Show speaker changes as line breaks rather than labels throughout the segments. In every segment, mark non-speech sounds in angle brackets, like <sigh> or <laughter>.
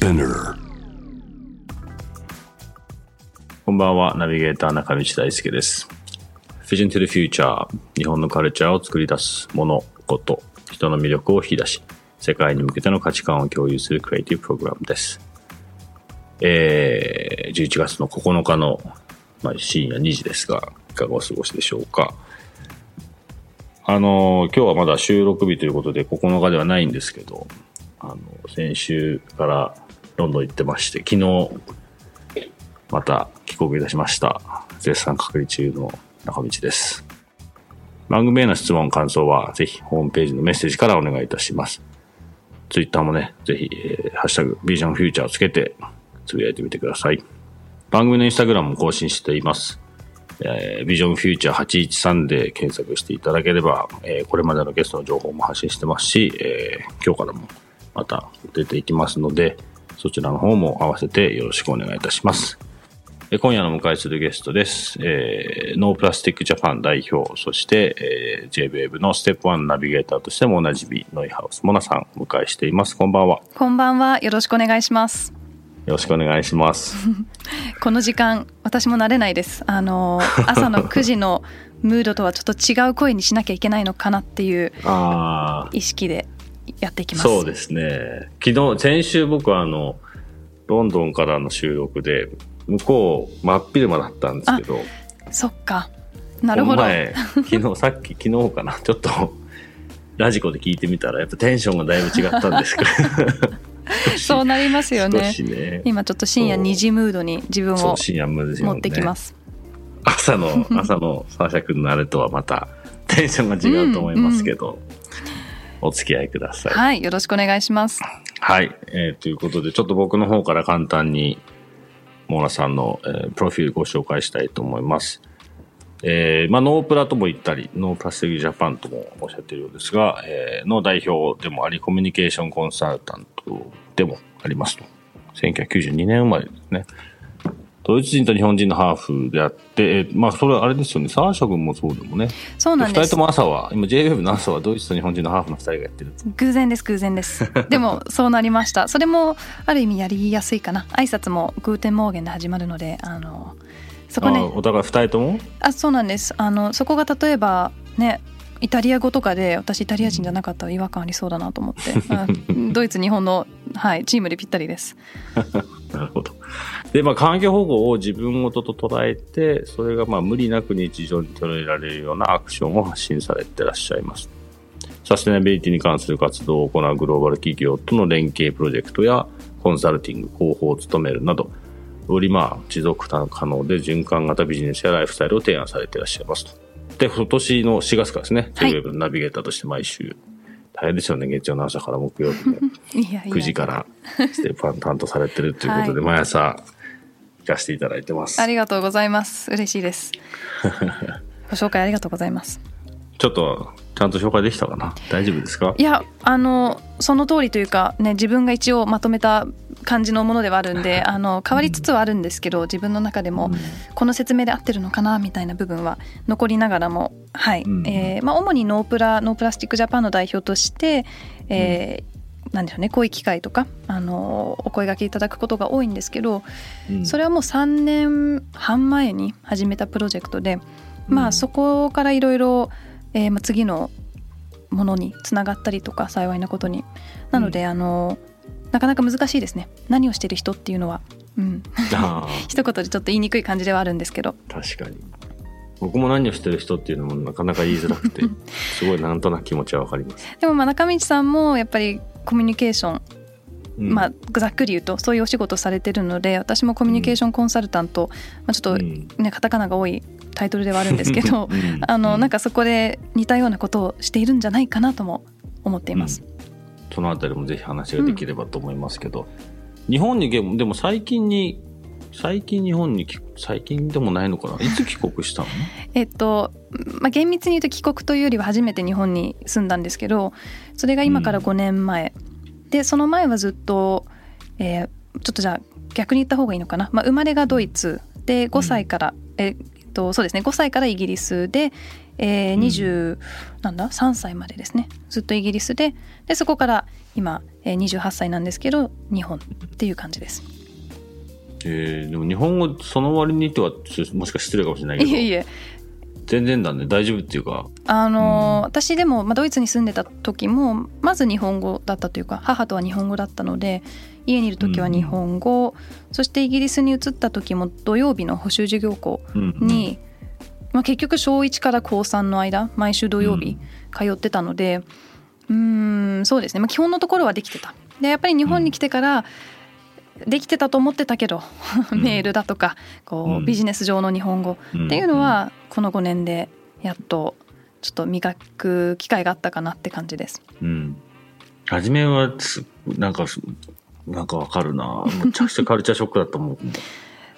Spinner.
こんばんは、ナビゲーター中道大輔です。Vision to the Future 日本のカルチャーを作り出すもの、こと、人の魅力を引き出し、世界に向けての価値観を共有するクリエイティブプログラムです。えー、11月の9日の、まあ、深夜2時ですが、いかがお過ごしでしょうか。あの、今日はまだ収録日ということで9日ではないんですけど、あの、先週からロンドン行ってまして、昨日、また帰国いたしました。絶賛隔離中の中道です。番組への質問、感想は、ぜひホームページのメッセージからお願いいたします。ツイッターもね、ぜひ、えーハッシュタグ、ビジョンフューチャーをつけて、つぶやいてみてください。番組のインスタグラムも更新しています。えービジョンフューチャー813で検索していただければ、えーこれまでのゲストの情報も発信してますし、えー今日からもまた出ていきますので、そちらの方も合わせてよろしくお願いいたします。えー今夜のお迎えするゲストです。えーノープラスティックジャパン代表、そして、えー JWAVE のステップ1ナビゲーターとしてもおなじみ、ノイハウスモナさんお迎えしています。こんばんは。
こんばんは。よろしくお願いします。
よろしくお願いします。<laughs>
この時間、私も慣れないです。あの、<laughs> 朝の9時のムードとはちょっと違う声にしなきゃいけないのかなっていう意識でやっていきます。
そうですね。昨日、先週僕はあの、ロンドンからの収録で、向こう真っ昼間だったんですけど、
そっか。なるほど
前、昨日、<laughs> さっき、昨日かな、ちょっと、ラジコで聞いてみたら、やっぱテンションがだいぶ違ったんですけど。<laughs>
そうなりますよね
ね。
今ちょっと深夜2時ムードに自分を。持ってきます。
朝の、朝のサーシャ君のあれとはまた、テンションが違うと思いますけど、お付き合いください。
はい、よろしくお願いします。
はい、えーということで、ちょっと僕の方から簡単に、モナさんの、えープロフィールご紹介したいと思います。えーまあ、ノープラとも言ったり、 NO PLASTIC JAPAN ともおっしゃっているようですが、えーの代表でもあり、コミュニケーションコンサルタントでもありますと。1992年生まれですね。ドイツ人と日本人のハーフであって、えーまあ、それはあれですよね、サッシャ君もそうでもね。
そうなんです。
二人と。も朝は、今 J-WAVE の朝はドイツと日本人のハーフの二人がやってる。
偶然です偶然です。<laughs> でもそうなりました。それもある意味やりやすいかな。挨拶も Guten Morgen で始まるのであのそこ
あ
ね
お互い二人とも？
あそうなんです。あのそこが例えばねイタリア語とかで私イタリア人じゃなかったら違和感ありそうだなと思って、あ <laughs> ドイツ日本の、はい、チームでぴったりです <laughs>
なるほど。で、まあ、環境保護を自分ごとと捉えて、それがまあ無理なく日常に取り入れられるようなアクションを発信されてらっしゃいます。サステナビリティに関する活動を行うグローバル企業との連携プロジェクトやコンサルティング、広報を務めるなど、よりまあ持続可能で循環型ビジネスやライフスタイルを提案されていらっしゃいますと。で、今年の4月からですね、
はい
JWEB のナビゲーターとして毎週、大変ですよね、月曜の朝から木曜日も。<laughs>
いやいや
9時からステップワン担当されてるということで、
は
毎朝聞かせていただいてます。
あ。りがとうございます。嬉しいです。<laughs> ご紹介ありがとうございます
ちょっと、ちゃんと紹介できたかな？大丈夫ですか？
いやあのその通りというかね自分が一応まとめた感じのものではあるんであの変わりつつはあるんですけど自分の中でもこの説明で合ってるのかなみたいな部分は残りながらもはい、
うん
えーまあ、主にノープラ NO PLASTIC JAPAN の代表として、えーなんでしょうねこういう機会とかあのお声掛けいただくことが多いんですけど、
うん。
それはもう3年半前に始めたプロジェクトで、まあそこからいろいろえーまあ次のものにつながったりとか幸いなことに。なので、あのなかなか難しいですね。何をしてる人っていうのは、うん、
あ <laughs>
一言でちょっと言いにくい感じではあるんですけど。
あ、確かに。僕も何をしてる人っていうのもなかなか言いづらくて、<laughs> すごいなんとなく気持ちはわかります。
でもまあ中道さんもやっぱりコミュニケーション
うん。
まあ、ざっくり言うとそういうお仕事されてるので私もコミュニケーションコンサルタント、まあ、ちょっと
うん。
ねカタカナが多いタイトルではあるんですけど
うん。<laughs>
あのなんかそこで似たようなことをしているんじゃないかなとも思っています。
そのあたりもぜひ話ができればと思いますけど、日本にでもでも最近に最近日本にき最近でもないのかな？いつ帰国したの？<laughs>
えっと、まあ、厳密に言うと帰国というよりは初めて日本に住んだんですけどそれが今から5年前、でその前はずっと、えーちょっとじゃあ逆に言った方がいいのかな、まあ、生まれがドイツ。で5歳から、えっとそうですね5歳からイギリスで、えー、20、なんだ3歳までですね。ずっとイギリスででそこから今、えー、28歳なんですけど日本っていう感じです。
えー、でも日本語その割にってはもしか失礼かもしれないけど。
いえいえ
全然だね。大丈夫っていうか。
あのー
うん。
私でも、まあ、ドイツに住んでた時もまず日本語だったというか母とは日本語だったので家にいる時は日本語、そしてイギリスに移った時も土曜日の補習授業校
うん
に、まあ、結局小1から高3の間毎週土曜日通ってたのでうーんそうですね、まあ、基本のところはできてた。でやっぱり日本に来てから、できてたと思ってたけど、
うん。<laughs>
メールだとかこ
うん。
うビジネス上の日本語
うん
っていうのはこの5年でやっとちょっと磨く機会があったかなって感じです。
うん。初めはす、なんかす、なんかわかるな。めちゃくちゃカルチャーショックだったもん。<laughs>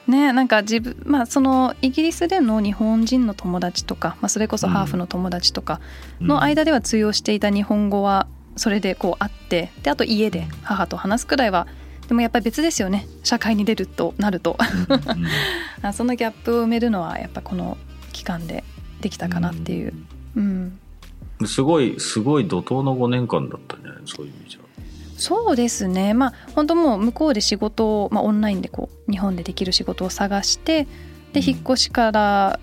ねなんか自分まあそのイギリスでの日本人の友達とか、まあ、それこそハーフの友達とかの間では通用していた日本語はそれでこうあってであと家で母と話すくらいはでもやっぱり別ですよね社会に出るとなると <laughs> そのギャップを埋めるのはやっぱこの期間でできたかなっていう。うん
うんすごい、すごい怒涛の5年間だったね。そういう意味じゃ。
そうですねまあ本当もう向こうで仕事を、まあ、オンラインでこう日本でできる仕事を探してで
うん
引っ越しから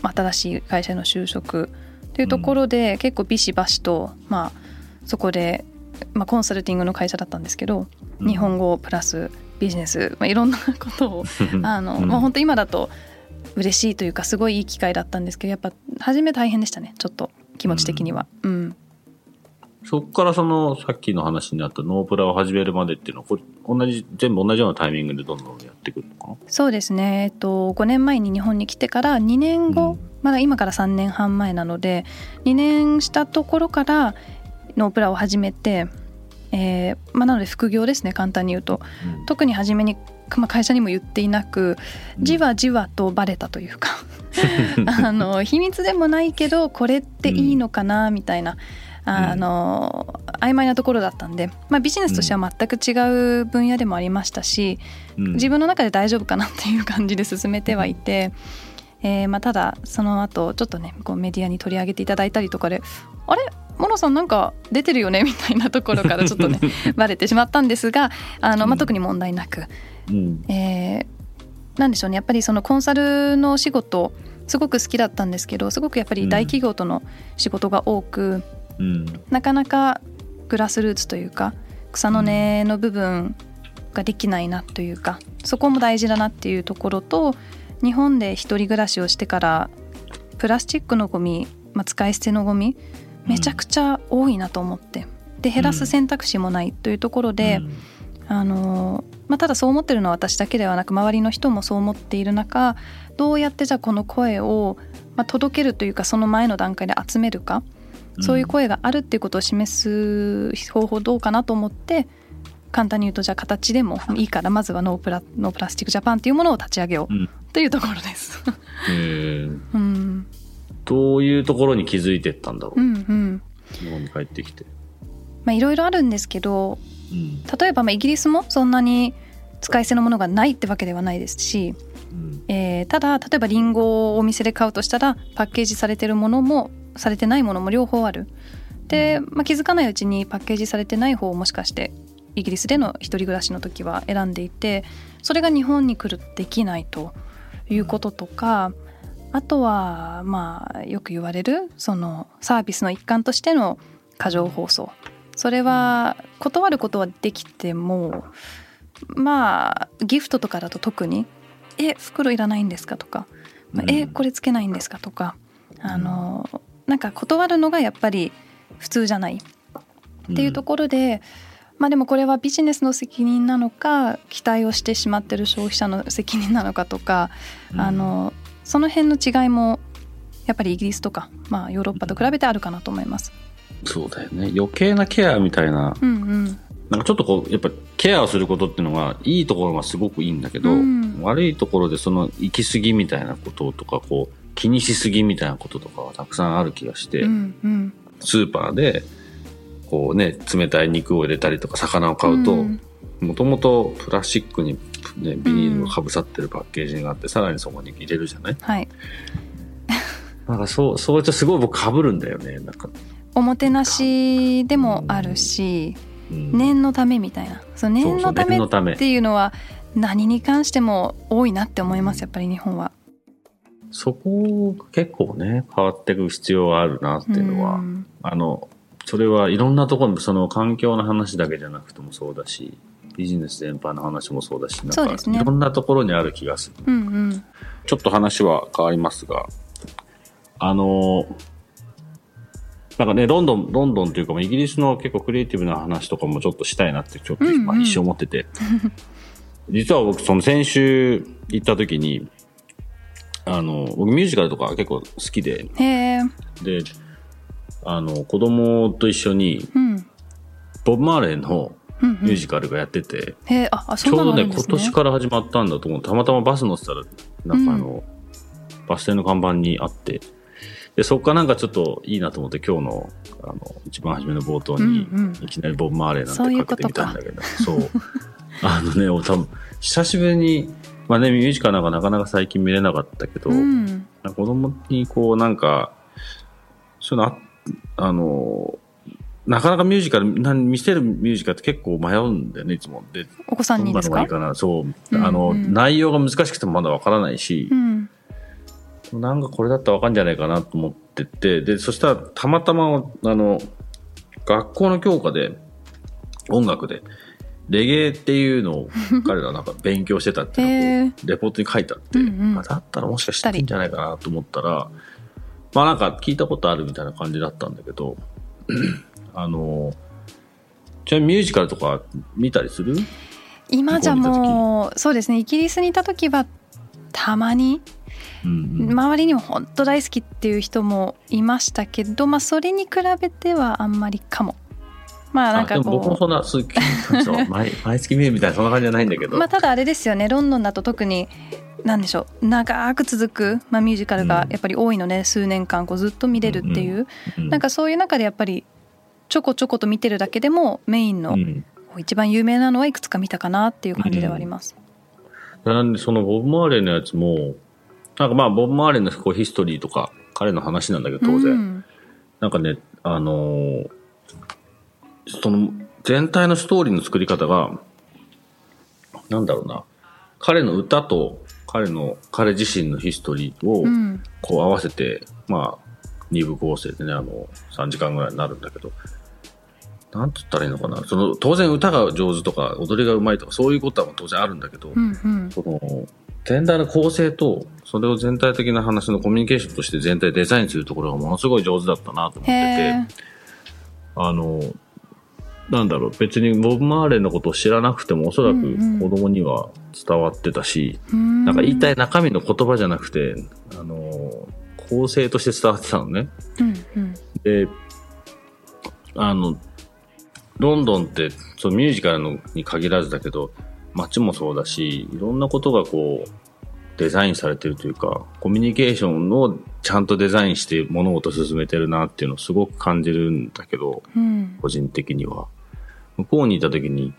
まあ新しい会社への就職というところで結構ビシバシと、まあ、そこで、まあ、コンサルティングの会社だったんですけど、
うん
日本語プラスビジネス、まあ、いろんなことを <laughs> あの、
うん
まあ、本当今だと嬉しいというかすごいいい機会だったんですけどやっぱ初め大変でしたねちょっと気持ち的には。うん。
そこからその、さっきの話にあったノープラを始めるまでっていうのは、これ、同じ、全部同じようなタイミングでどんどんやってくるのかな？
そうですね、えっと、5年前に日本に来てから2年後、
うん。
まだ今から3年半前なので2年したところからノープラを始めて、えーまあ、なので副業ですね簡単に言うと。特に初めに、まあ、会社にも言っていなくじわじわとバレたというか <laughs> あの秘密でもないけどこれっていいのかなみたいな。あの曖昧なところだったんで、まあ、ビジネスとしては全く違う分野でもありましたし、
うん。
自分の中で大丈夫かなっていう感じで進めてはいて、えーまあ、ただその後ちょっとねこうメディアに取り上げていただいたりとかで「あれ？モノさんなんか出てるよね」みたいなところからちょっとね <laughs> バレてしまったんですがあの、まあ、特に問題なく、
うん。
えーなんでしょうねやっぱりそのコンサルの仕事すごく好きだったんですけどすごくやっぱり大企業との仕事が多く、
うん。
なかなかグラスルーツというか草の根の部分ができないなというかそこも大事だなっていうところと日本で一人暮らしをしてからプラスチックのゴミ、まあ、使い捨てのゴミめちゃくちゃ多いなと思ってで減らす選択肢もないというところで、あのまあ、ただそう思ってるのは私だけではなく周りの人もそう思っている中どうやってじゃあこの声を、まあ、届けるというかその前の段階で集めるか、そういう声があるっていうことを示す方法どうかなと思って簡単に言うとじゃあ形でもいいからまずはノープラノープラスチックジャパンっていうものを立ち上げよ
うん。
うというところです。
えー。<laughs>
うん、
どういうところに気づいてったんだろう、
うんうん。
日本に帰ってきて。
まあいろいろあるんですけど
うん。
例えばまあイギリスもそんなに使い捨てのものがないってわけではないですし、
うん。
えーただ例えばリンゴをお店で買うとしたらパッケージされてるものもされてないものも両方ある。で、まあ、気づかないうちにパッケージされてない方をもしかしてイギリスでの一人暮らしの時は選んでいてそれが日本に来るとできないということとかあとはまあよく言われるそのサービスの一環としての過剰包装それは断ることはできてもまあギフトとかだと特に「え袋いらないんですか?」とか「
うん
えこれつけないんですか?」とかあのなんか断るのがやっぱり普通じゃないっていうところで、まあでもこれはビジネスの責任なのか期待をしてしまってる消費者の責任なのかとか、
うん
あのその辺の違いもやっぱりイギリスとか、まあ、ヨーロッパと比べてあるかなと思います。
そうだよね。余計なケアみたいな。
うんうん。
なんかちょっとこうやっぱケアをすることっていうのがいいところがすごくいいんだけど、
うん。
悪いところでその行き過ぎみたいなこととかこう気にしすぎみたいなこととかはたくさんある気がして、
うんうん。
スーパーでこうね冷たい肉を入れたりとか魚を買うと
うん。
もともとプラスチックに、ね、ビニールがかぶさってるパッケージがあって、さらにそこに入れるじゃない？
はい。
なんかそうそうやってすごい僕かぶるんだよね。なんか、
おもてなしでもあるし
うん。
念のためみたいな。その念のた
め
め。っていうのは何に関しても多いなって思いますやっぱり日本は。
そこが結構ね変わっていく必要があるなっていうのは、
うん。
あのそれはいろんなところにその環境の話だけじゃなくてもそうだしビジネス全般の話もそうだしなんか
そうですね。
いろんなところにある気がする。
うんうん。
ちょっと話は変わりますがあのなんかねロンドンロンドンというかまあイギリスの結構クリエイティブな話とかもちょっとしたいなってちょっと、
うんうん。
まあ、一瞬思ってて。<laughs> 実は僕その先週行った時にあの僕ミュージカルとか結構好きで。であの子供と一緒に
うん。
ボブ・マーレーの
うんうん。
ミュージカルがやってて、
へえああそんな
ちょうどね
ね
今年から始まったんだと思う。たまたまバス乗ってたらなんかあの、バス停の看板にあってでそこからなんかちょっといいなと思って今日のあの一番初めの冒頭に、
うんうん。
いきなりボブ・マーレーなんてか。けてみたんだけど。そう。<laughs> あのね俺多分久しぶりにまあねミュージカルなんかなかなか最近見れなかったけど、
うん。
子供にこうなんかそういうのああのなかなかミュージカルな見せるミュージカルって結構迷うんだよねいつも。で
お子さんにですか？
そう、
うん
あの
うん。
内容が難しくてもまだわからないし
う、ん
なんかこれだったらわかるんじゃないかなと思っててでそしたらたまたまあの学校の教科で音楽でレゲエっていうのを彼らなんか勉強してたっていうレポートに書いてあって、
うんうん。
あだったらもしかしていいんじゃないかなと思ったら、まあなんか聞いたことあるみたいな感じだったんだけど、<clears throat> あの、ちなみにミュージカルとか見たりする？
今じゃもうそうですね。イギリスにいた時はたまに
うんうん。
周りにも本当大好きっていう人もいましたけどまあそれに比べてはあんまりかも。まあなんか
あでも僕も
こ
そんな、すっげえそう毎 <laughs> 毎月見るみたいな、そんな感じじゃないんだけど。
うまあただあれですよねロンドンだと特になんでしょう長く続く、まあ、ミュージカルがやっぱり多いので、数年間こうずっと見れるっていう、
うん
なんかそういう中でやっぱりちょこちょこと見てるだけでもメインの
うん。
一番有名なのはいくつか見たかなっていう感じではあります。
なんで、そのボブ・マーレーのやつも、なんかまあ、ボブ・マーレーのこうヒストリーとか、彼の話なんだけど、当然。
うん。
なんかね、あのーその、全体のストーリーの作り方が、なんだろうな、彼の歌と、彼の、彼自身のヒストリーを
う、ん。
こう合わせて、まあ、二部構成でね、あの、3時間ぐらいになるんだけど、なんつったらいいのかな。その、当然歌が上手とか、踊りが上手いとか、そういうことは当然あるんだけど、
うんうん。
その、全体の構成と、それを全体的な話のコミュニケーションとして全体デザインするところがものすごい上手だったなと思って
へ
て、あの、なんだろう、別にボブ・マーレーのことを知らなくてもおそらく
うんうん。
子供には伝わってたし、
えな
なんか言いたい中身の言葉じゃなくて、あの、構成として伝わってたのね。
うんうん。
で、あの、ロンドンって、そのミュージカルのに限らずだけど、街もそうだし、いろんなことがこう、デザインされてるというか、コミュニケーションをちゃんとデザインして物事を進めてるなっていうのをすごく感じるんだけど、
うん
個人的には。向こうにいた時に、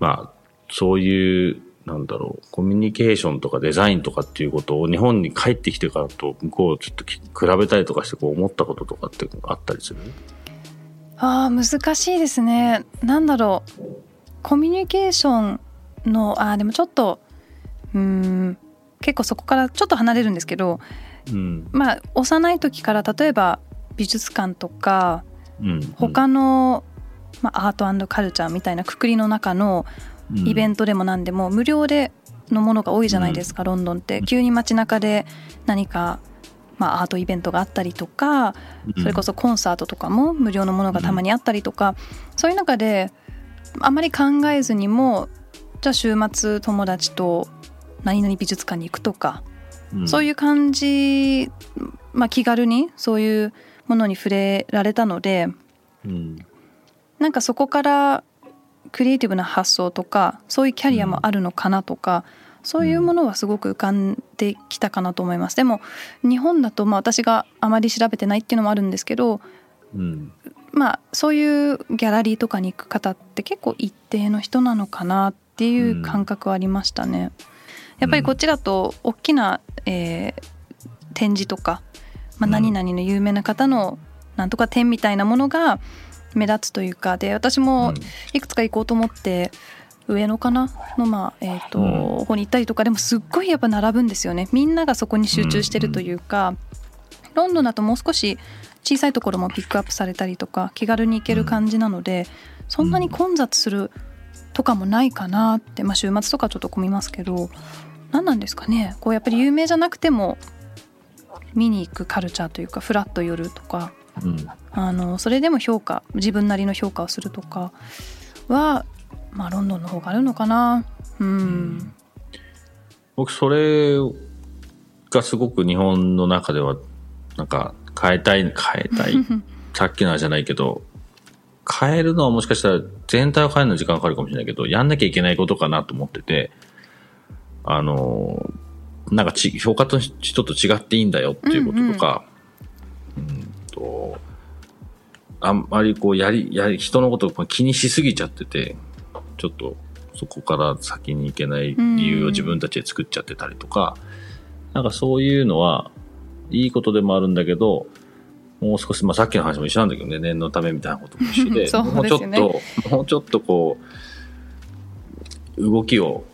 まあ、そういう、なんだろう、コミュニケーションとかデザインとかっていうことを日本に帰ってきてからと向こうをちょっとき比べたりとかしてこう思ったこととかってあったりする？
あー難しいですね。なんだろう。コミュニケーションのあーでもちょっとうーん結構そこからちょっと離れるんですけど
うん。
まあ幼い時から例えば美術館とか
うん。
他の、まあ、アートカルチャーみたいなくくりの中のイベ
ン
ントでも何でも無料でのものが多いじゃないですか、ロンドンって。急に街中で何か、まあ、アートイベントがあったりとかそれこそコンサートとかも無料のものがたまにあったりとか、そういう中であまり考えずにもじゃあ週末友達と何々美術館に行くとか、そういう感じ、まあ、気軽にそういうものに触れられたので
うん。
なんかそこからクリエイティブな発想とかそういうキャリアもあるのかなとか、そういうものはすごく浮かんできたかなと思います。でも日本だとまあ私があまり調べてないっていうのもあるんですけど、
うん
まあそういうギャラリーとかに行く方って結構一定の人なのかなっていう感覚はありましたね。やっぱりこっちだと大きな、えー展示とか、まあ、何々の有名な方のなんとか展みたいなものが目立つというかで私もいくつか行こうと思って上野かな？のまあえっ、と、
うん。
方に行ったりとかでもすっごいやっぱ並ぶんですよね。みんながそこに集中してるというか、ロンドンだともう少し小さいところもピックアップされたりとか気軽に行ける感じなので、そんなに混雑するとかもないかなって、まあ、週末とかちょっと混みますけど何なんですかね？こうやっぱり有名じゃなくても見に行くカルチャーというかフラッと寄るとか
うん。
あのそれでも評価自分なりの評価をするとかは、まあ、ロンドンの方があるのかな。うん。
僕それがすごく日本の中ではなんか変えたい変えたい。<laughs> さっきの話じゃないけど変えるのはもしかしたら全体を変えるのに時間かかるかもしれないけどやんなきゃいけないことかなと思っててあのなんかち評価と人と違っていいんだよっていうこととか、うんとあんまりこうやりやり人のことを気にしすぎちゃっててちょっとそこから先に行けない理由を自分たちで作っちゃってたりとか、なんかそういうのはいいことでもあるんだけど、もう少し、まあさっきの話も一緒なんだけどね、念のためみたいなことも一緒で、
そう
もうちょっと、もうちょっとこう、動きを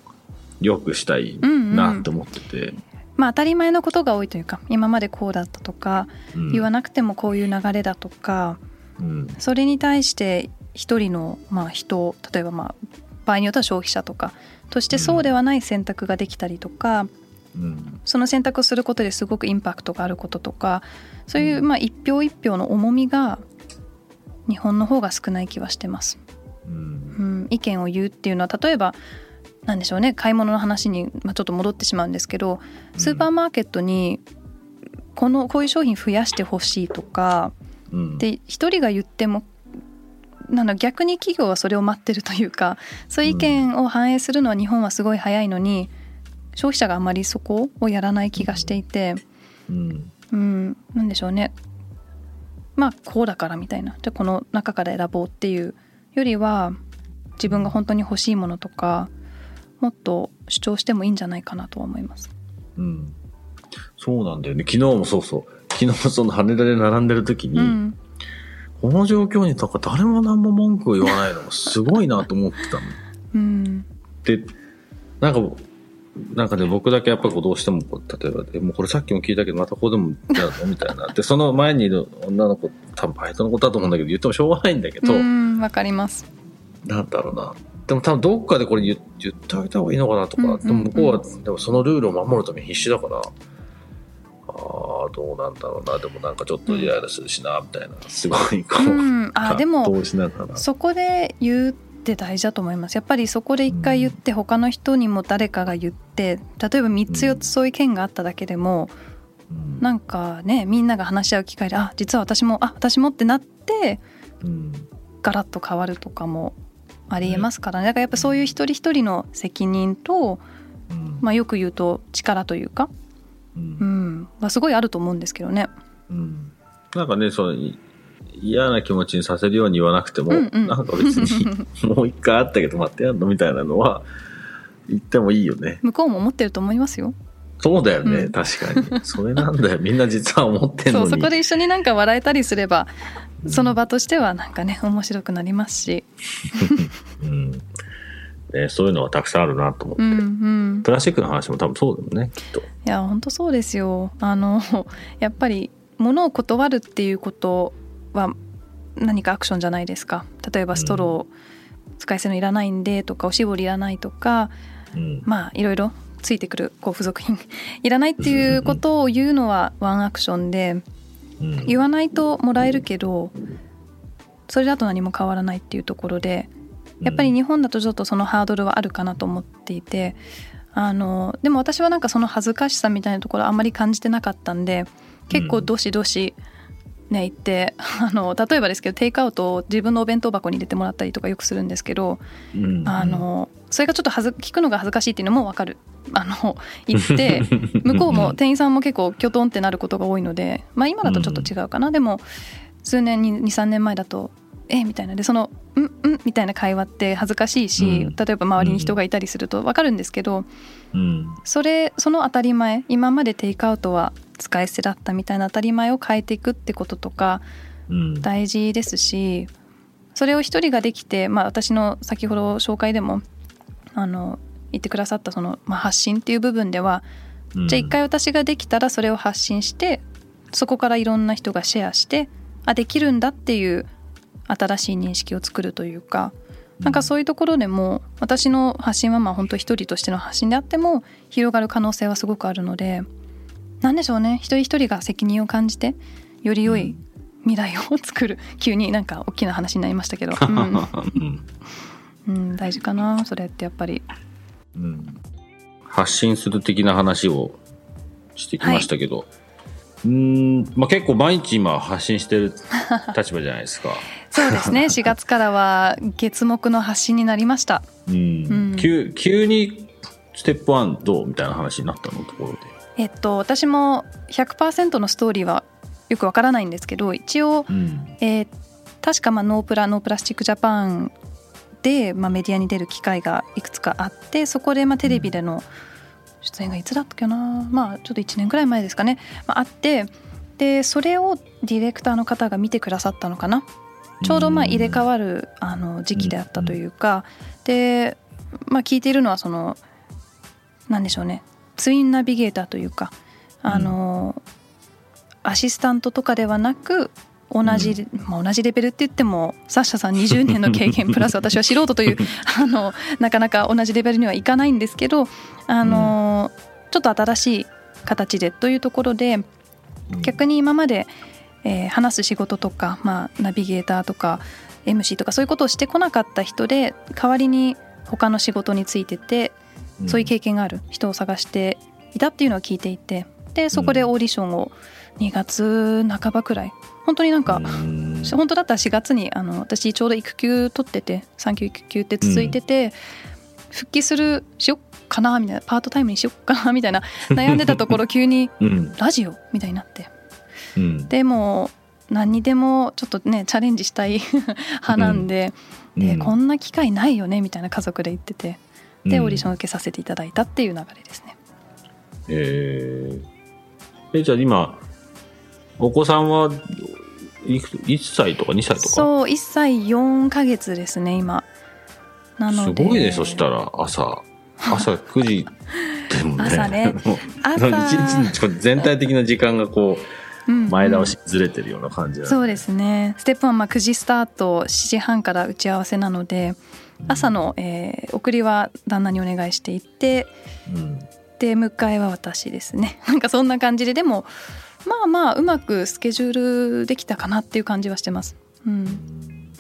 良くしたいなって思ってて、
まあ当たり前のことが多いというか今までこうだったとか、
うん。
言わなくてもこういう流れだとか
うん。
それに対して一人のまあ人例えばまあ場合によっては消費者とかとしてそうではない選択ができたりとか、
うん。
その選択をすることですごくインパクトがあることとかそういうまあ一票一票の重みが日本の方が少ない気はしてます。
うん。
うん、意見を言うっていうのは例えばなんでしょうね買い物の話に、まあ、ちょっと戻ってしまうんですけどスーパーマーケットにこのこういう商品増やしてほしいとか
うん。
で一人が言ってもなんだ逆に企業はそれを待ってるというかそういう意見を反映するのは日本はすごい早いのに消費者があまりそこをやらない気がしていて、
うん。
うん、なんでしょうね。まあこうだからみたいな。じゃあこの中から選ぼうっていうよりは自分が本当に欲しいものとかもっと主張してもいいんじゃないかなとは思います。
うん。そうなんだよね。昨日もそうそう。昨日その羽田で並んでる時に、
うん、
この状況になんか誰も何も文句を言わないのがすごいなと思ってたの。
うん、
で、なんか、なんかね、僕だけやっぱりこうどうしても例えば、え、もうこれさっきも聞いたけど、またここでもやるの？みたいな。で、その前にいる女の子、多分バイトのことだと思うんだけど、言ってもしょうがないんだけど、
うん、わかります。
なんだろうな。でも多分どっかでこれ言言ってあげた方がいいのかなとか、でも向こうは、でもそのルールを守るために必死だから、ああ、どうなんだろうな。でもなんかちょっとイライラするしな、みたいな。すごいこう、
うん、あでも。そこで言うって大事だと思います。やっぱりそこで一回言って他の人にも誰かが言って例えば3つ4つそういう件があっただけでも
うん。
なんかねみんなが話し合う機会であ実は私もあ私もってなって
うん。
ガラッと変わるとかもありえますからね。だからやっぱそういう一人一人の責任と、
うん。
まあ、よく言うと力というか、
うん
うん、はすごいあると思うんですけどね。
うんなんかね、その、い嫌な気持ちにさせるように言わなくても、
うんうん
なんか別に、<laughs> もう一回あったけど待ってやんのみたいなのは、言ってもいいよね。
向こうも思ってると思いますよ。
そうだよね、
うん
確かに。それなんだよ。みんな実は思ってんのに。
そうそこで一緒になんか笑えたりすればその場としてはなんかね面白くなりますし、<laughs>
うんね、そういうのはたくさんあるなと思って。
うんうん、
プラスチックの話も多分そうだもんね、きっと。
いや本当そうですよ。あの <laughs> やっぱり物を断るっていうことは何かアクションじゃないですか。例えばストロー使い捨てのいらないんでとかおしぼりいらないとか
うん。
まあいろいろついてくるこう付属品。<laughs> いらないっていうことを言うのはワンアクションで
うん。
言わないともらえるけどそれだと何も変わらないっていうところでやっぱり日本だとちょっとそのハードルはあるかなと思っていてあのでも私はなんかその恥ずかしさみたいなところあんまり感じてなかったんで結構どしどしね行って <laughs> あの例えばですけどテイクアウトを自分のお弁当箱に入れてもらったりとかよくするんですけど、
うん。
あのそれがちょっとはず聞くのが恥ずかしいっていうのも分かる。あの言って <laughs> 向こうも店員さんも結構きょとんってなることが多いので、まあ、今だとちょっと違うかな、でも数年に23年前だと「えみたいな。でその「うんうん」みたいな会話って恥ずかしいし、
うん。
例えば周りに人がいたりすると分かるんですけど、
うん。
それその当たり前今までテイクアウトは使い捨てだったみたいな当たり前を変えていくってこととか
うん。
大事ですしそれを一人ができて、まあ、私の先ほど紹介でもあの言ってくださったその、まあ、発信っていう部分では、
うん。
じゃあ一回私ができたらそれを発信してそこからいろんな人がシェアしてあできるんだっていう新しい認識を作るというかなんかそういうところでも私の発信はまあ本当一人としての発信であっても広がる可能性はすごくあるのでなんでしょうね。一人一人が責任を感じてより良い未来を作る。<laughs> 急になんか大きな話になりましたけど、<laughs> うん。
うん。
うん、大事かな。それってやっぱり。
うん。発信する的な話をしてきましたけど、うーん、まあ、結構毎日今発信してる立場じゃないですか。<laughs>
そうですね。<laughs> 4月からは月目の発信になりました。
うん。
うん。
急急にステップ1どうみたいな話になったのところで。
えっと私も100%のストーリーはよくわからないんですけど一応、
うん。
えー確かまあノープラノープラスチックジャパンで、まあ、メディアに出る機会がいくつかあってそこでまあテレビでの出演がいつだったっけな？まあちょっと1年くらい前ですかね、まあ、あってでそれをディレクターの方が見てくださったのかなちょうどまあ入れ替わるあの時期であったというかで、まあ、聞いているのはそのなんでしょうね。ツインナビゲーターというかあの、アシスタントとかではなく同じ、まあ、同じレベルって言ってもサッシャさん20年の経験プラス <laughs> 私は素人という <laughs> あのなかなか同じレベルにはいかないんですけどあの、ちょっと新しい形でというところで逆に今まで、えー話す仕事とか、まあ、ナビゲーターとか MC とかそういうことをしてこなかった人で代わりに他の仕事についててそういう経験がある人を探していたっていうのを聞いていてでそこでオーディションを2月半ばくらい本当になんか、
うん。
本当だったら4月にあの私ちょうど育休取ってて産休育休って続いてて、復帰するしよっかなみたいなパートタイムにしよっかなみたいな悩んでたところ急に
うん。
ラジオみたいになって
うん。
でも何にでもちょっとねチャレンジしたい <laughs> 派なんで,、で
うん。
こんな機会ないよねみたいな家族で言ってて。で
うん。
オーディションを受けさせていただいたっていう流れですね。
えー。えじゃあ今お子さんはいくつ1歳とか2歳とか？
そう1歳4ヶ月ですね今。な
す
ので。
ごいねそしたら。朝。朝9時でもね。<laughs>
朝ね。<laughs> 朝。
一日全体的な時間がこう前倒しずれてるような感じだね。
そうですね。ステップ1まあ9時スタート7時半から打ち合わせなので朝の、えー送りは旦那にお願いしていって
うん。
で迎えは私ですね。<laughs> なんかそんな感じででもまあまあうまくスケジュールできたかなっていう感じはしてます。うん、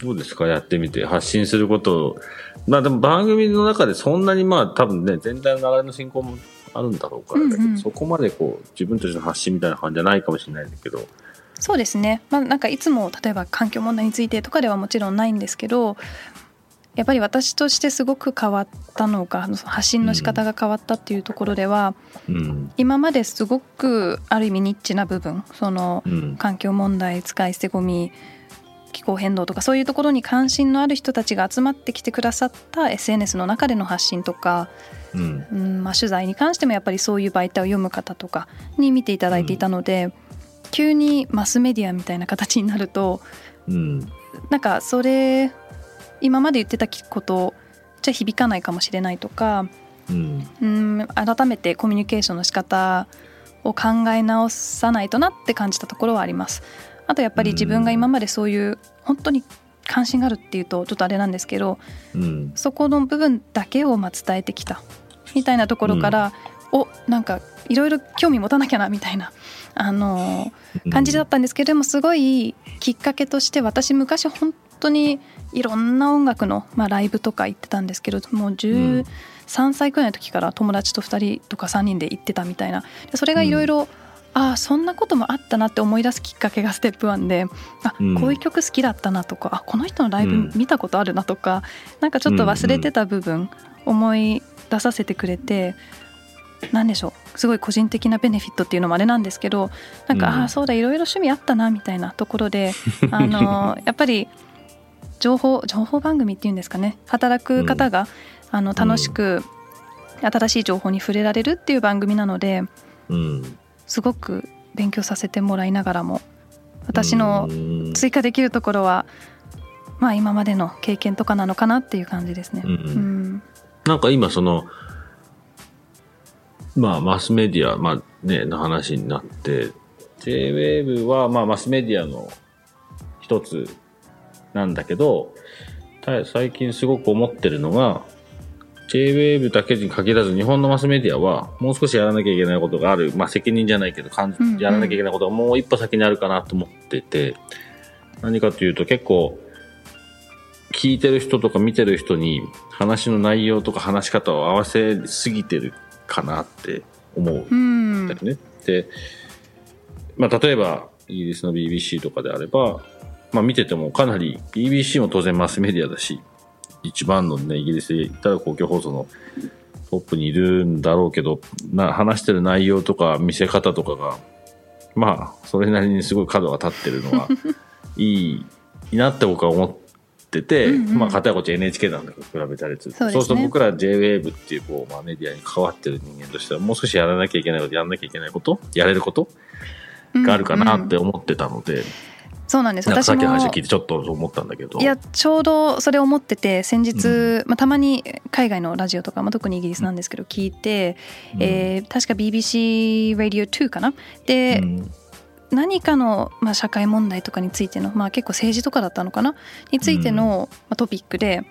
どうですか？<laughs> やってみて。発信すること。をまあでも番組の中でそんなにまあ多分ね全体の流れの進行もあるんだろうからだけど、
うんうん。
そこまでこう自分たちの発信みたいな感じじゃないかもしれないんだけど。
そうですね、まあ、なんかいつも例えば環境問題についてとかではもちろんないんですけどやっぱり私としてすごく変わったのが発信の仕方が変わったっていうところでは、
うん。
今まですごくある意味ニッチな部分その
うん。
環境問題使い捨てゴミ気候変動とかそういうところに関心のある人たちが集まってきてくださった SNS の中での発信とか、
うん。
うんまあ、取材に関してもやっぱりそういう媒体を読む方とかに見ていただいていたので、急にマスメディアみたいな形になると
うん。
なんかそれ今まで言ってたことじゃ響かないかもしれないとか
うん。
うん改めてコミュニケーションの仕方を考え直さないとなって感じたところはあります。あとやっぱり自分が今までそういう本当に関心があるっていうとちょっとあれなんですけど
うん。
そこの部分だけをまあ伝えてきた。みたいなところから、おなんかいろいろ興味持たなきゃなみたいな、あのー感じだったんですけれどもすごいきっかけとして私昔本当にいろんな音楽の、まあ、ライブとか行ってたんですけどもう13歳くらいの時から友達と2人とか3人で行ってたみたいな。でそれがいろいろああそんなこともあったなって思い出すきっかけがステップ1であ、
うん。
こういう曲好きだったなとかあこの人のライ
うん。
ブ見たことあるなとか、なんかちょっと忘れてた部分思い出させてくれて、なんでしょうすごい個人的なベネフィットっていうのもあれなんですけどなんか、
うん。
ああそうだいろいろ趣味あったなみたいなところで <laughs> あのやっぱり情報情報番組っていうんですかね働く方が、あの楽しく新しい情報に触れられるっていう番組なので
うん。
すごく勉強させてもらいながらも私の
うん。
追加できるところはまあ今までの経験とかなのかなっていう感じですね。
うん。
うん。
なんか今その、まあマスメディア、まあね、の話になって、JWAVE はまあマスメディアの一つなんだけど、た最近すごく思ってるのが、JWAVE だけに限らず日本のマスメディアはもう少しやらなきゃいけないことがある。まあ責任じゃないけど、感じ
うんうん
やらなきゃいけないことがもう一歩先にあるかなと思ってて、何かというと結構、聞いてる人とか見てる人に話の内容とか話し方を合わせすぎてるかなって思う
うん
んだよね。で、まあ例えばイギリスの BBC とかであれば、まあ見ててもかなり BBC も当然マスメディアだし、一番のね、イギリスで言ったら公共放送のトップにいるんだろうけど、な話してる内容とか見せ方とかが、まあ、それなりにすごい角が立ってるのがいい、いいなって僕は思ってて、
うんうん
まあ、片やこっち NHK なんだけど、比べたりすると。
そうです
ると僕ら JWAVE っていう、こう、まあ、メディアに関わってる人間としては、もう少しやらなきゃいけないこと、やらなきゃいけないこと、やれることがあるかなって思ってたので、
そうなんです。私
さっきの話を聞いてちょっと思ったんだけど。
いやちょうどそれ思ってて先日、まあ、たまに海外のラジオとか、まあ、特にイギリスなんですけど聞いて、
うん。
えー確か BBC Radio 2かな？で、
うん。
何かの、まあ、社会問題とかについての、まあ、結構政治とかだったのかな？についての、まあ、トピックで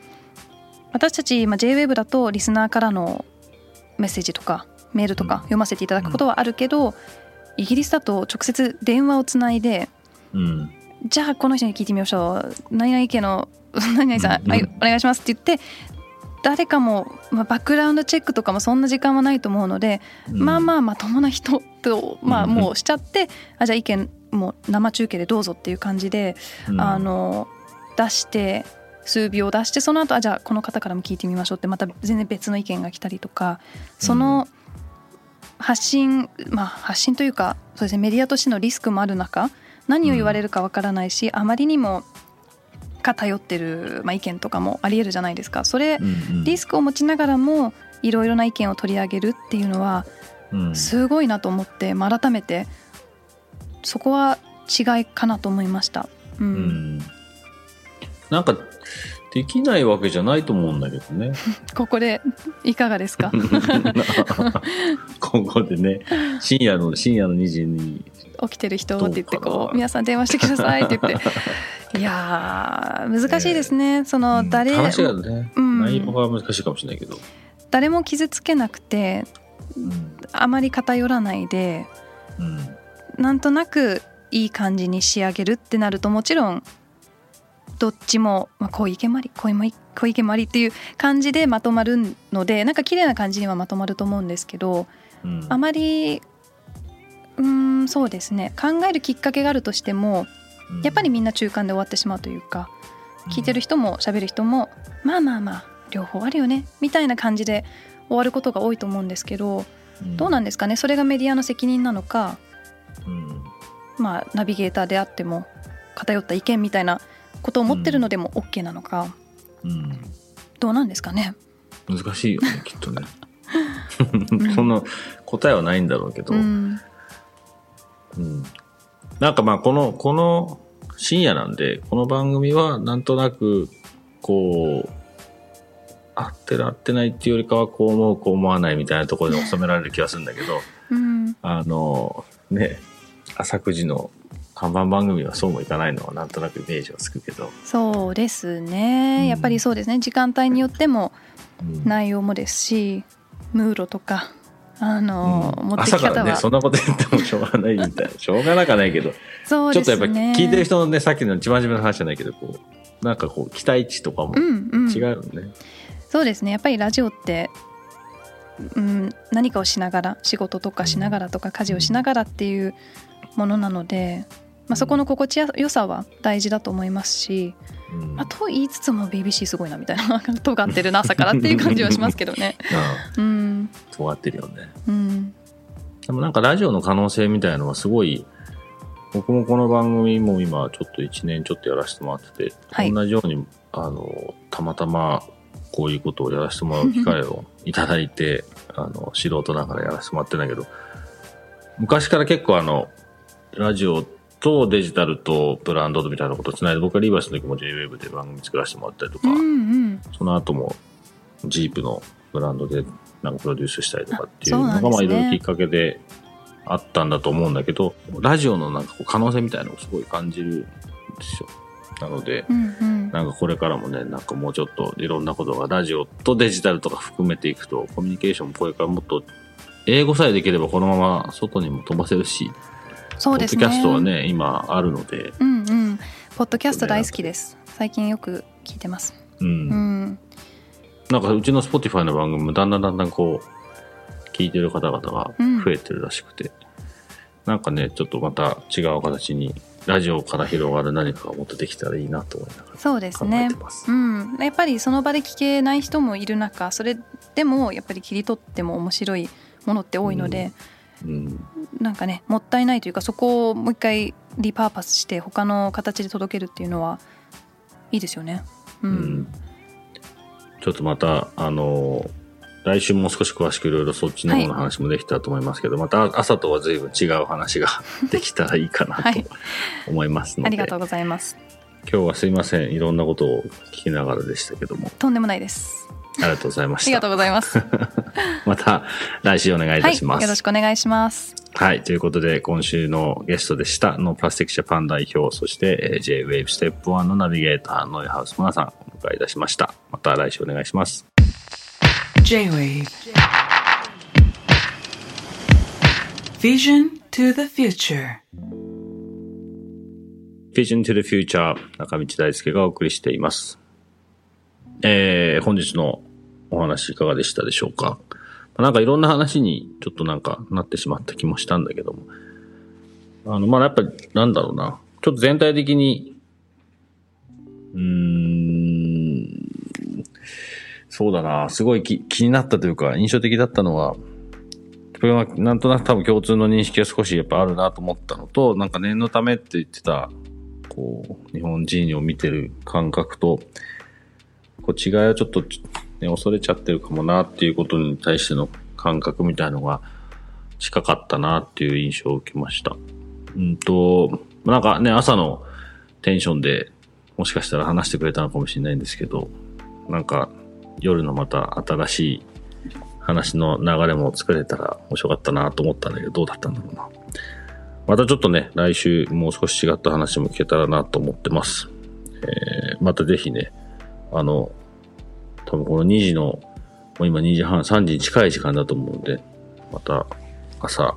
私たち、まあ、JWEB だとリスナーからのメッセージとかメールとか
うん。
読ませていただくことはあるけど、イギリスだと直接電話をつないで
うん。
じゃあこの人に聞いてみましょう。何々家の <laughs> 何々さん、
うん。
はいお願いしますって言って誰かも、まあ、バックグラウンドチェックとかもそんな時間はないと思うので、まあまあまともな人と、まあ、
うん
もうしちゃって、あじゃあ意見もう生中継でどうぞっていう感じで、
うん。
あの出して数秒出してその後あじゃあこの方からも聞いてみましょうってまた全然別の意見が来たりとかその発信まあ発信というかそうですねメディアとしてのリスクもある中何を言われるかわからないし、あまりにも偏ってる、まあ、意見とかもありえるじゃないですか。それ
うんうん。
リスクを持ちながらもいろいろな意見を取り上げるっていうのは
うん。
すごいなと思って、まあ、改めてそこは違いかなと思いました。う
うん。んなんか、できないわけじゃないと思うんだけどね。<laughs>
ここでいかがですか？<laughs>
ここでね、深夜の、深夜の2時に、
起きてる人って言ってこう皆さん電話してくださいって言って。<laughs> いやー難しいですね。その誰,、
話がね、
うん。
内容が難しいかもしれないけど。
誰も傷つけなくて
うん。
あまり偏らないで
うん。
なんとなくいい感じに仕上げるってなるともちろんどっちも、まあ、こういう意見もありこういうこういう意見もありっていう感じでまとまるのでなんか綺麗な感じにはまとまると思うんですけど
うん。
あまりうーんそうですね。考えるきっかけがあるとしてもやっぱりみんな中間で終わってしまうというか聞いてる人も喋る人もまあまあまあ両方あるよねみたいな感じで終わることが多いと思うんですけどどうなんですかね？それがメディアの責任なのか
うん。
まあナビゲーターであっても偏った意見みたいなことを持ってるのでも OK なのか
うん。
どうなんですかね？
難しいよね、きっとね。<laughs> <laughs>
ん
その答えはないんだろうけど、
うん
うん。なんかまあこの、この深夜なんで、この番組はなんとなく、こう、合ってる合ってないっていうよりかはこう思うこう思わないみたいなところで収められる気がするんだけど、
うん。
あの、ね、朝9時の看板番組はそうもいかないのはなんとなくイメージはつくけど、
そうです
う
ね
ん。
やっぱりそうですね。時間帯によっても
うん。
内容もですしムーロとかあの、
うん。
持ってき
朝からね、
方は
そんなこと言ってもしょうがないみたいな。<laughs> しょうがなくはないけど、
そう
ちょっとやっぱ
ですね
聞いてる人のね、さっきの一番初めの話じゃないけど、こう、なんかこう、期待値とかも
うんうん。
違うよね。
そうですね。やっぱりラジオってうん、何かをしながら仕事とかしながらとか家事をしながらっていうものなので、まあ、そこの心地よさは大事だと思いますし、
うん
まあ、と言いつつも BBC すごいなみたいな <laughs> 尖ってるな朝からっていう感じはしますけどね。
あ <laughs>
うん。
あ尖ってるよね。
うん。
でもなんかラジオの可能性みたいのはすごい、僕もこの番組も今ちょっと1年ちょっとやらせてもらってて、
はい。
同じように、あの、たまたまこういうことをやらせてもらう機会を <laughs> いただいて、あの、素人ながらやらせてもらってんだけど、昔から結構あの、ラジオとデジタルとブランドみたいなことをつないで、僕はリーバイスの時も JWAVE で番組作らせてもらったりとか、
うんうん。
その後もジープのブランドでなんかプロデュースしたりとかっていうのがまあいろいろきっかけであったんだと思うんだけど、ラジオのなんかこう可能性みたいなのをすごい感じるんですよ。なので、
うんうん。
なんかこれからもね、なんかもうちょっといろんなことがラジオとデジタルとか含めていくと、コミュニケーションもこれからもっと英語さえできればこのまま外にも飛ばせるし、
そうですね
ポッドキャストはね、今あるので、
うんうん。ポッドキャスト大好きです。最近よく聞いてます。
うん。
うん。
なんかうちの Spotify の番組もだんだんだんだんこう、聞いてる方々が増えてるらしくて、なんかね、ちょっとまた違う形に、ラジオから広がる何かがもっとできたらいいなと思いながら
そうです
考え
ね
てます。
うん、やっぱりその場で聞けない人もいる中それでもやっぱり切り取っても面白いものって多いので、
うん。
なんかねもったいないというかそこをもう一回リパーパスして他の形で届けるっていうのはいいですよね。う、
うんん。ちょっとまた、あの来週もう少し詳しくいろいろそっちの方の話もできたらと思いますけど、また朝とは随分違う話が <laughs> できたらいいかな
はい
と思いますので、
ありがとうございます。
今日はすいません。いろんなことを聞きながらでしたけども、
とんでもないです。
ありがとうございました
ありがと。うございます。<laughs>
また来週お願いいたします。
はい、よろしくお願いします。
はい。ということで、今週のゲストでした、 NO PLASTIC JAPAN 代表、そしてえー J-Wave STEP ONE のナビゲーター、ノイハウスモナさん、お迎えいたしました。また来週お願いします。
J-Wave Vision to the future
Vision to the Future 中道大輔がお送りしています。えー、本日のお話いかがでしたでしょうかなんかいろんな話にちょっとなんかなってしまった気もしたんだけども。あの、まあ、やっぱりなんだろうな。ちょっと全体的に、うーん、そうだな。すごい気気になったというか印象的だったのは、これはなんとなく多分共通の認識が少しやっぱあるなと思ったのと、なんか念のためって言ってた、こう、日本人を見てる感覚と、こう違いはちょっと、ね、恐れちゃってるかもなっていうことに対しての感覚みたいのが近かったなっていう印象を受けました。うんと、なんかね、朝のテンションでもしかしたら話してくれたのかもしれないんですけど、なんか夜のまた新しい話の流れも作れたら面白かったなと思ったんだけど、どうだったんだろうな。またちょっとね、来週もう少し違った話も聞けたらなと思ってます。えー、またぜひね、あの、多分この2時の、もう今2時半、3時に近い時間だと思うんで、また朝、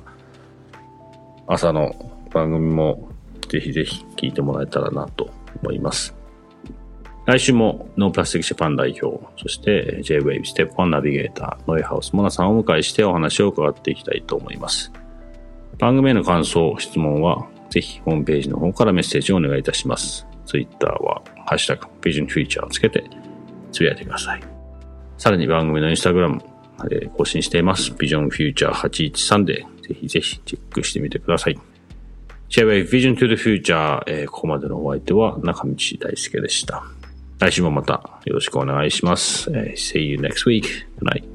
朝の番組もぜひぜひ聞いてもらえたらなと思います。来週も NO PLASTIC JAPAN 代表、そして J-Wave STEP ONE ナビゲーター、ノイハウスモナさんをお迎えしてお話を伺っていきたいと思います。番組への感想、質問は、ぜひホームページの方からメッセージをお願いいたします。Twitter は、ハッシュタグ、ビジョンフューチャーをつけて、つぶやいてください。さらに番組のインスタグラム、えー更新しています。ビジョンフューチャー813で、ぜひぜひチェックしてみてください。J-Wave Vision to the Future、えーここまでのお相手は中道大輔でした。来週もまたよろしくお願いします。えー See you next week. Good night.